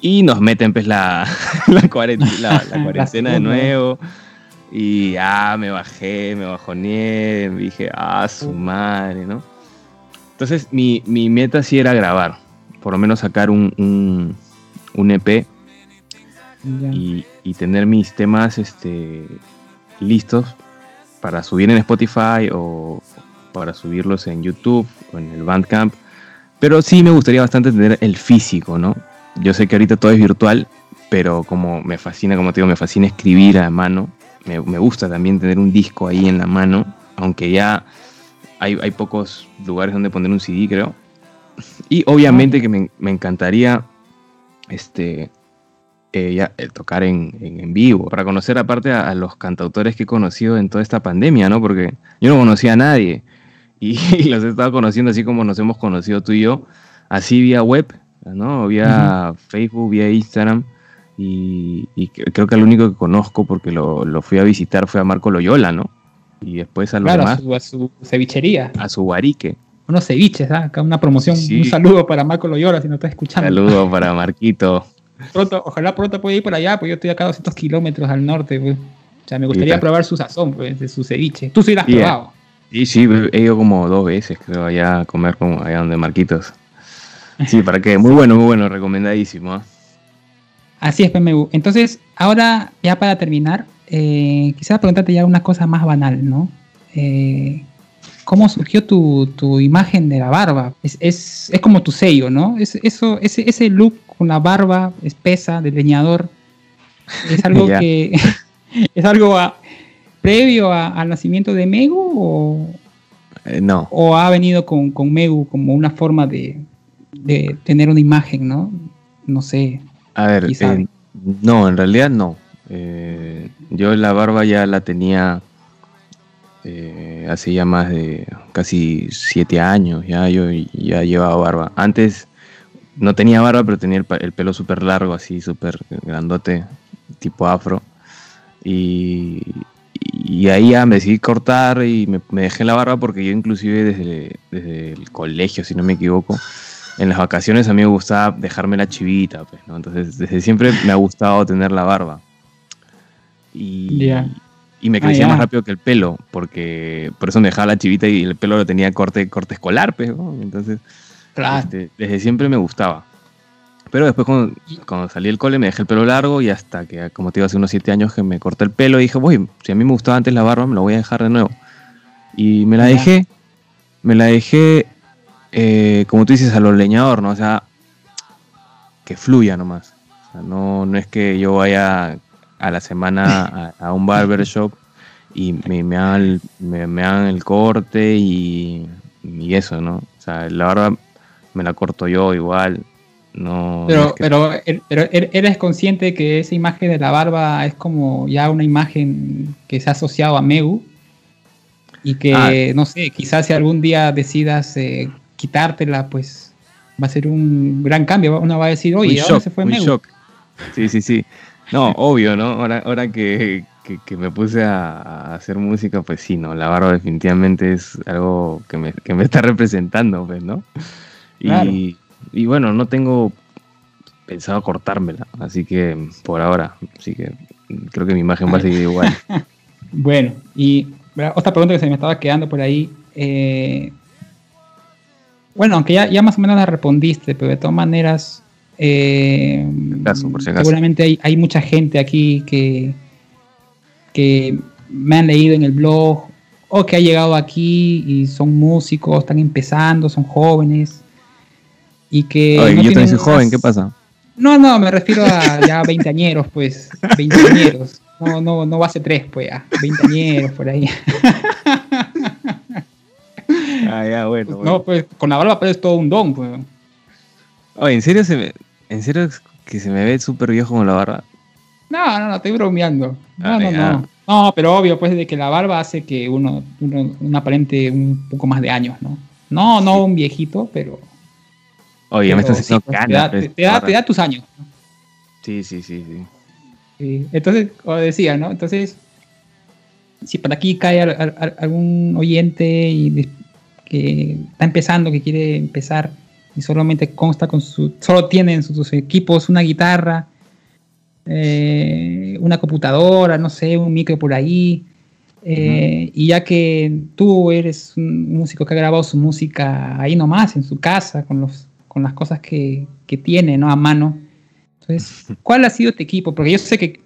Y nos meten pues la, la, cuarentena, la, cuarentena de nuevo. Y ya me bajé, me bajoneé, dije, ah, su madre, ¿no? Entonces mi, mi meta sí era grabar, por lo menos sacar un, un, un EP y, tener mis temas este, listos para subir en Spotify o para subirlos en YouTube o en el Bandcamp. Pero sí me gustaría bastante tener el físico, ¿no? Yo sé que ahorita todo es virtual, pero como me fascina, como te digo, me fascina escribir a mano. Me, gusta también tener un disco ahí en la mano, aunque ya hay, hay pocos lugares donde poner un CD, creo. Y obviamente que me, me encantaría este, eh, tocar en, en, vivo, para conocer aparte a, los cantautores que he conocido en toda esta pandemia, ¿no? Porque yo no conocía a nadie y, los he estado conociendo así como nos hemos conocido tú y yo, así vía web, ¿no? Vía Facebook, vía Instagram. Y, creo que el único que conozco porque lo, lo, fui a visitar fue a Marco Loyola, ¿no? Y después a los claro, A su, cevichería. A su guarique. Unos ceviches, ¿ah? Acá una promoción. Un saludo para Marco Loyola si no está escuchando. Saludo para Marquito. Pronto, ojalá pronto pueda ir por allá, pues yo estoy acá a 200 kilómetros al norte, pues. O sea, me gustaría probar su sazón, pues, de su ceviche. Tú sí lo has probado. Sí, sí, he ido como dos veces, creo, allá a comer como allá donde Marquitos. Sí, para qué, muy bueno, muy bueno, recomendadísimo. ¿ah? Así es, PMU. Entonces, ahora, ya para terminar, eh, quisiera preguntarte ya una cosa más banal, ¿no? Eh, ¿Cómo surgió tu, imagen de la barba? Es, es, es como tu sello, ¿no? Es, eso, ese, ese look con la barba espesa del leñador. Es algo que. ¿Es algo previo al nacimiento de Mego? O, Eh, no. ¿O ha venido con, con Megu como una forma de, de tener una imagen, no? No sé. A ver, eh, no, en realidad no. Eh, yo la barba ya la tenía eh, hace ya más de casi siete años, ya yo ya llevaba barba. Antes no tenía barba, pero tenía el, pelo súper largo, así súper grandote, tipo afro. Y, y ahí ya me decidí cortar y me, me dejé la barba porque yo inclusive desde, desde el colegio, si no me equivoco, en las vacaciones a mí me gustaba dejarme la chivita, pues, ¿no? Entonces, desde siempre me ha gustado tener la barba. Y, y me Ah, crecía más rápido que el pelo, porque por eso me dejaba la chivita y el pelo lo tenía corte, corte escolar, pues, ¿no? Entonces, Claro. este, desde siempre me gustaba. Pero después cuando, cuando salí del cole me dejé el pelo largo y hasta que, como te digo, hace unos siete años que me corté el pelo y dije, voy, si a mí me gustaba antes la barba, me la voy a dejar de nuevo. Y me la dejé, me la dejé, eh, como tú dices, a lo leñador, ¿no? O sea, que fluya nomás. O sea, no, no es que yo vaya a la semana a, a un barbershop y me, me, hagan el, me, me hagan el corte y, y eso, ¿no? O sea, la barba me la corto yo igual. No, no Pero, es que- pero, er- pero er- eres consciente que esa imagen de la barba es como ya una imagen que se ha asociado a Megu y que, Ah. no sé, quizás si algún día decidas eh, quitártela, pues va a ser un gran cambio. Uno va a decir, oye, un ¿a dónde shock, se fue un shock. Sí, sí, sí. No, obvio, ¿no? Ahora, ahora que, que- que me puse a, a hacer música, pues sí, ¿no? La barba definitivamente es algo que me, que me está representando, pues, ¿no? Y, Claro. y bueno, no tengo pensado cortármela, así que por ahora, así que creo que mi imagen va a seguir igual. Bueno, y otra pregunta que se me estaba quedando por ahí. eh, bueno, aunque ya, ya más o menos la respondiste, pero de todas maneras, eh, por si seguramente hay, hay mucha gente aquí que, que me han leído en el blog o que ha llegado aquí y son músicos, están empezando, son jóvenes y que... Oye, no yo también soy joven, ¿qué pasa? no, no, me refiero a ya veinteañeros, pues. Veinteañeros. No, no, no va a ser tres, pues ya. Veinteañeros por ahí. Ah, ya, bueno. bueno. No, pues con la barba pues, es todo un don, pues. Oye, ¿en serio, se me, ¿en serio que se me ve súper viejo con la barba? No, no, no, estoy bromeando. No, Ah, no, no. No, pero obvio, pues, de que la barba hace que uno, uno, uno aparente un poco más de años, ¿no? No, no un viejito, pero. Oye, me estás haciendo sí, pues, te, canas. da, pues, te, te da, te da tus años. ¿no? Sí, sí, sí, sí. Sí, Entonces, como decía, ¿no? Entonces, si por aquí cae al- al- al- algún oyente y que está empezando, que quiere empezar y solamente consta con su, solo tiene en sus, equipos una guitarra, eh, una computadora, no sé, un micro por ahí, eh, y ya que tú eres un músico que ha grabado su música ahí nomás, en su casa, con, los, con las cosas que, que tiene, ¿no? A mano. Entonces, ¿cuál ha sido tu equipo? Porque yo sé que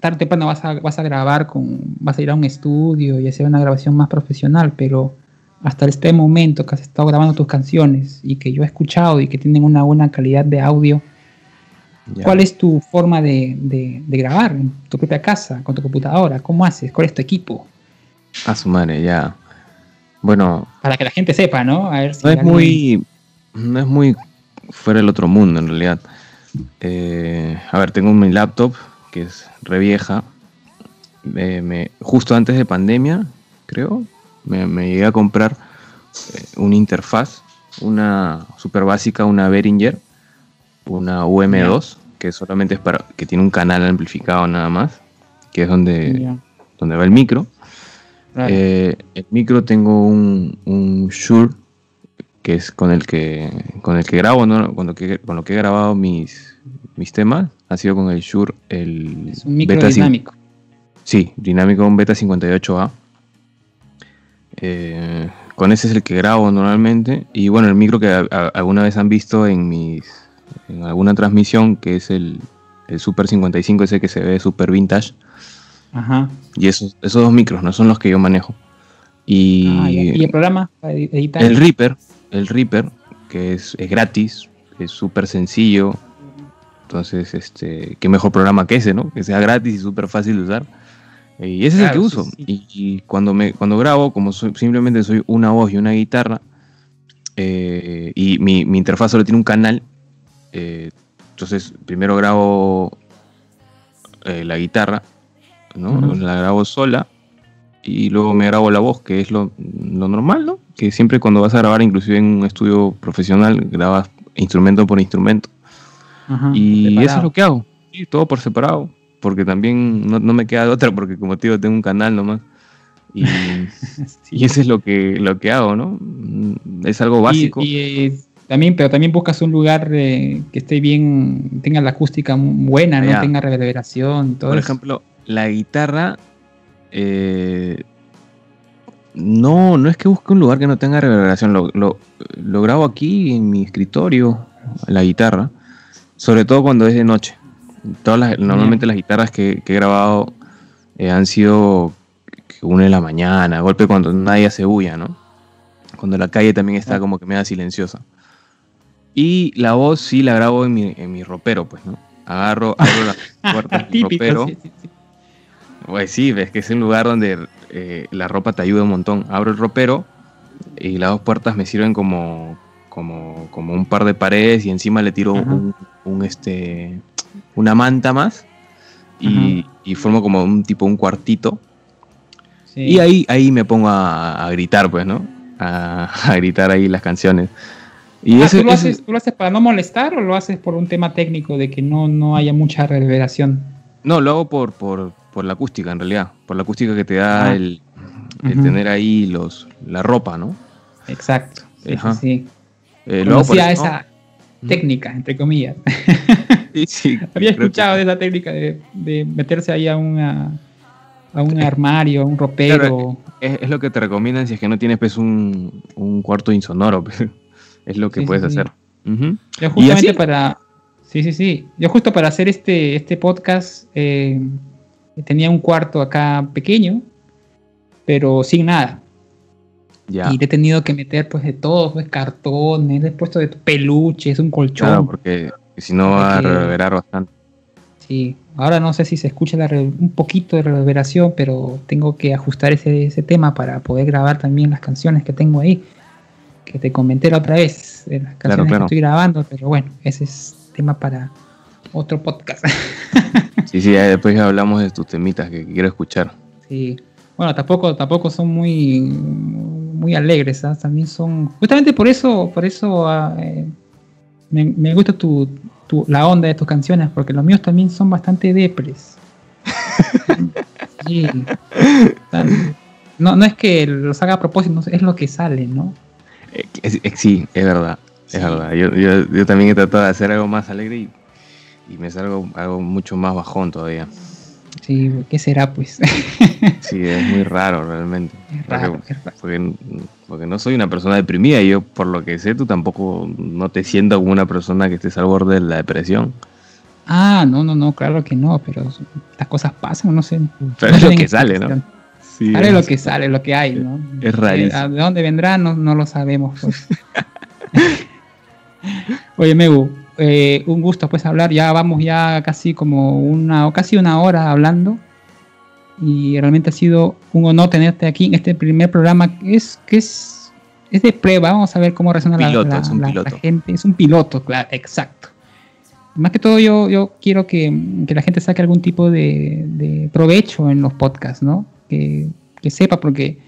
tarde o temprano vas a, vas a grabar con, vas a ir a un estudio y hacer una grabación más profesional, pero hasta este momento que has estado grabando tus canciones y que yo he escuchado y que tienen una buena calidad de audio. ¿cuál es tu forma de, de- de grabar en tu propia casa, con tu computadora? ¿Cómo haces? ¿Cuál es tu equipo? A su madre, ya. Bueno, Para que la gente sepa, ¿no? A ver si no es alguien- muy. No es muy fuera del otro mundo, en realidad. Eh, a ver, tengo mi laptop, que es re vieja. Me- me- justo antes de pandemia, creo, me, me llegué a comprar eh, una interfaz, una super básica, una Behringer, una UM2, que solamente es para. que tiene un canal amplificado nada más, que es donde, donde va el micro. Eh, el micro tengo un, un Shure que es con el que con el que grabo, ¿no? Con lo que, con lo que he grabado mis, mis temas, ha sido con el Shure el es un micro Beta dinámico. Sí, dinámico un Beta 58A. Eh, con ese es el que grabo normalmente. Y bueno, el micro que a- a- alguna vez han visto en mis en alguna transmisión, que es el, el Super 55, ese que se ve super vintage. Ajá. Y esos, esos dos micros no son los que yo manejo. Y, Ah. ¿Y el programa para edi- editar? el Reaper, el Reaper, que es, es gratis, es súper sencillo. Entonces, este, qué mejor programa que ese, ¿no? Que sea gratis y súper fácil de usar. Y ese es el que uso. Y, cuando, me, cuando grabo, como simplemente soy una voz y una guitarra, eh, y mi, interfaz solo tiene un canal, eh, entonces primero grabo eh, la guitarra, ¿no? La grabo sola y luego me grabo la voz, que es lo, normal, ¿no? Que siempre cuando vas a grabar, inclusive en un estudio profesional, grabas instrumento por instrumento. y eso es lo que hago, todo por separado, porque también no, me queda de otra, porque como te digo, tengo un canal nomás. Y, y eso es lo que, lo que hago, ¿no? Es algo básico. Y, eh, también, pero también buscas un lugar eh, que esté bien, tenga la acústica buena, no tenga reverberación. Todo Por ejemplo, la guitarra eh, no, no es que busque un lugar que no tenga reverberación. Lo, lo, grabo aquí en mi escritorio, la guitarra. Sobre todo cuando es de noche. Todas normalmente las guitarras que, he grabado eh, han sido una de la mañana, golpe cuando nadie hace bulla, ¿no? Cuando la calle también está como que media silenciosa. Y la voz sí la grabo en mi, en mi ropero, pues, ¿no? Agarro, abro la puerta del ropero. Pues sí, ves que es un lugar donde eh, la ropa te ayuda un montón. Abro el ropero y las dos puertas me sirven como, como, como un par de paredes y encima le tiro un, este, una manta más y, formo como un tipo un cuartito. Y ahí, ahí me pongo a, gritar, pues, ¿no? A, gritar ahí las canciones. Y ah, ¿tú, lo haces, ¿tú, lo haces, para no molestar o lo haces por un tema técnico de que no, no haya mucha reverberación? No, lo hago por, por, por la acústica en realidad, por la acústica que te da ah. el, tener ahí los la ropa, ¿no? Exacto. Sí, sí. Eh, esa técnica, entre comillas. Sí, sí, Había escuchado de esa técnica de, meterse ahí a una a un armario, a un ropero. es, lo que te recomiendan si es que no tienes pues un, cuarto insonoro, pues, es lo que puedes hacer. justamente para Sí, sí, sí. Yo justo para hacer este, este podcast eh, tenía un cuarto acá pequeño, pero sin nada. Y he tenido que meter pues de todo, pues cartones, he puesto de peluches, un colchón. Claro, porque si no va a reverberar bastante. Sí, ahora no sé si se escucha un poquito de reverberación, pero tengo que ajustar ese, ese tema para poder grabar también las canciones que tengo ahí, que te comenté la otra vez, las canciones que estoy grabando, pero bueno, ese es tema para otro podcast. sí, sí, después hablamos de tus temitas que quiero escuchar. Sí. Bueno, tampoco, tampoco son muy, muy alegres, ¿ah? también son. Justamente por eso, por eso ah, eh, me, gusta tu, la onda de tus canciones, porque los míos también son bastante depres. sí. No, no es que los haga a propósito, es lo que sale, ¿no? Eh, sí, es verdad. Es verdad, yo, yo, yo, también he tratado de hacer algo más alegre y, y me salgo algo mucho más bajón todavía. Sí, ¿qué será pues? sí, es muy raro realmente. porque, porque, no soy una persona deprimida y yo por lo que sé tú tampoco no te siento como una persona que estés al borde de la depresión. Ah, no, no, no, claro que no, pero las cosas pasan, no sé. Pero es lo que sale, ¿no? Sí, es lo que sale, lo que hay, ¿no? Es rarísimo. ¿De dónde vendrá? No, no lo sabemos, pues. Oye, Megu, eh, un gusto pues hablar. Ya vamos ya casi como una o casi una hora hablando. Y realmente ha sido un honor tenerte aquí en este primer programa. Es que es, es de prueba. Vamos a ver cómo resuena la, gente. Es un piloto, claro, exacto. Más que todo yo, yo quiero que, la gente saque algún tipo de, provecho en los podcasts, ¿no? Que, que sepa, porque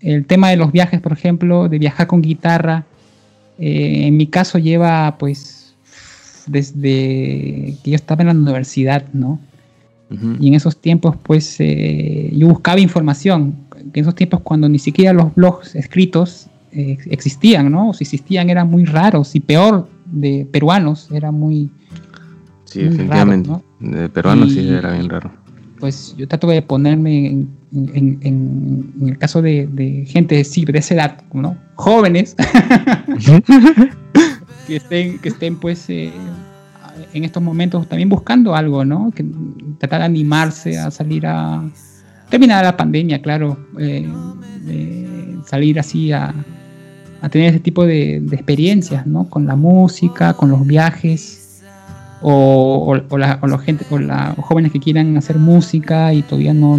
el tema de los viajes, por ejemplo, de viajar con guitarra, eh, en mi caso lleva pues desde que yo estaba en la universidad, ¿no? Y en esos tiempos pues eh, yo buscaba información, en esos tiempos cuando ni siquiera los blogs escritos eh, existían, ¿no? O si existían eran muy raros y peor de peruanos, era muy... Sí, definitivamente. De peruanos sí era bien raro. Pues yo trato de ponerme en, en, el caso de, gente de, de esa edad, ¿no? Jóvenes, que, estén, que estén pues eh, en estos momentos también buscando algo, ¿no? Que tratar de animarse a salir a terminar la pandemia, claro, eh, salir así a, tener ese tipo de, experiencias, ¿no? Con la música, con los viajes. o, o, la, o, la gente, o los jóvenes que quieran hacer música y todavía no,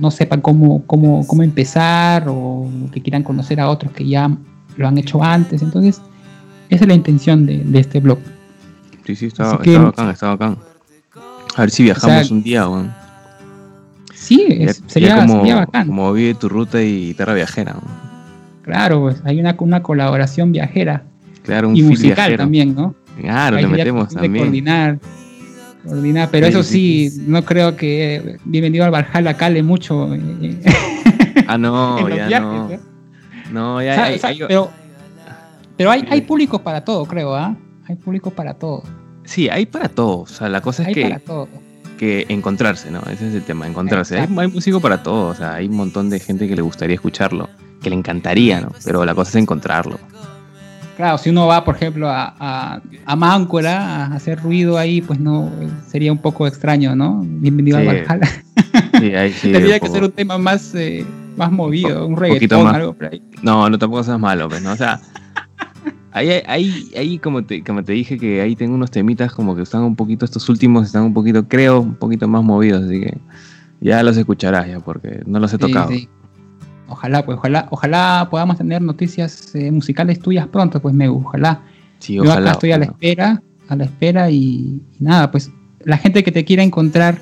no, sepan cómo, cómo, cómo empezar o que quieran conocer a otros que ya lo han hecho antes. Entonces, esa es la intención de, de este blog. Sí, sí, está, bacán, está bacán. A ver si viajamos un día, weón. Sí, sería, como, sería, bacán. Como vive tu ruta y terra viajera. Claro, pues hay una, una colaboración viajera. Claro, un y musical también, ¿no? Claro, le metemos también. coordinar, coordinar, pero eso sí, no creo que Bienvenido al Valhalla cale mucho. Eh, ah, no, ya no. No, ya hay, Pero, pero hay, hay públicos para todo, creo, ¿ah? Hay público para todo. Sí, hay para todo. O sea, la cosa es que, que encontrarse, ¿no? Ese es el tema, encontrarse. Hay, hay, músico para todo. O sea, hay un montón de gente que le gustaría escucharlo, que le encantaría, ¿no? Pero la cosa es encontrarlo. Claro, si uno va, por ejemplo, a, a, a Máncora a hacer ruido ahí, pues no, sería un poco extraño, ¿no? Bienvenido a Valhalla. Sí, ahí sí. Tendría que ser un tema más, eh, más movido, un reggaetón, algo por ahí. No, no tampoco seas malo, pues, ¿no? O sea, ahí, ahí, ahí como, te, como te dije que ahí tengo unos temitas como que están un poquito, estos últimos están un poquito, creo, un poquito más movidos, así que ya los escucharás ya, porque no los he tocado. Sí, Ojalá, pues, ojalá, ojalá podamos tener noticias eh, musicales tuyas pronto, pues, me ojalá. Sí, ojalá. Yo acá estoy a la espera, a la espera y, nada, pues, la gente que te quiera encontrar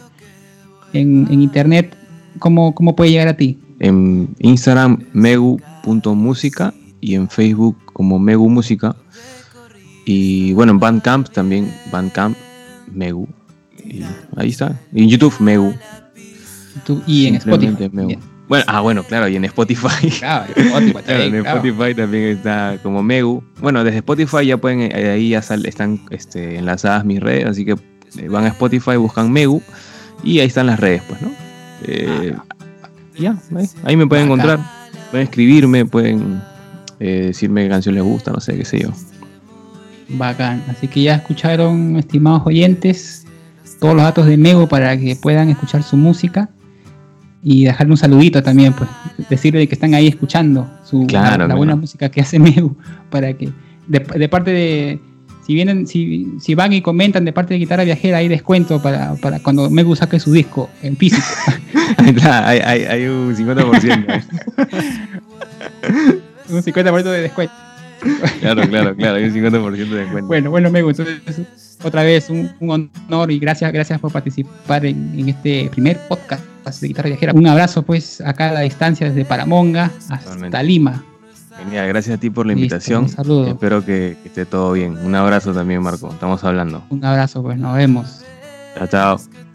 en, internet, ¿cómo, ¿cómo puede llegar a ti? En Instagram, megu.música y en Facebook como Megu Música. Y bueno, en Bandcamp también, Bandcamp, Megu. Y ahí está. Y en YouTube, Megu. y en Spotify. Megu. Bueno, ah, bueno, claro, y en Spotify. Claro, en Spotify, en Spotify también está como Megu. Bueno, desde Spotify ya pueden, eh, ahí ya están este, enlazadas mis redes, así que eh, van a Spotify, buscan Megu y ahí están las redes, pues, ¿no? Eh, ya, ahí, me pueden encontrar, pueden escribirme, pueden decirme qué canción les gusta, no sé, qué sé yo. Bacán, así que ya escucharon, estimados oyentes, todos los datos de Megu para que puedan escuchar su música y dejarle un saludito también, pues decirle que están ahí escuchando su, la, buena música que hace Meu, para que de, parte de, si vienen, si, si, van y comentan de parte de Guitarra Viajera, hay descuento para, para cuando Megu saque su disco en físico. hay, hay, hay, un 50%. un 50% de descuento. claro, claro, claro, hay un 50% de descuento. Bueno, bueno, Megu, entonces otra vez un, un honor y gracias, gracias por participar en, en este primer podcast de guitarra viajera. Un abrazo pues a cada distancia desde Paramonga hasta Lima. Genial, gracias a ti por la invitación. un saludo. Espero que, que esté todo bien. Un abrazo también, Marco. Estamos hablando. Un abrazo, pues nos vemos. Chao, chao.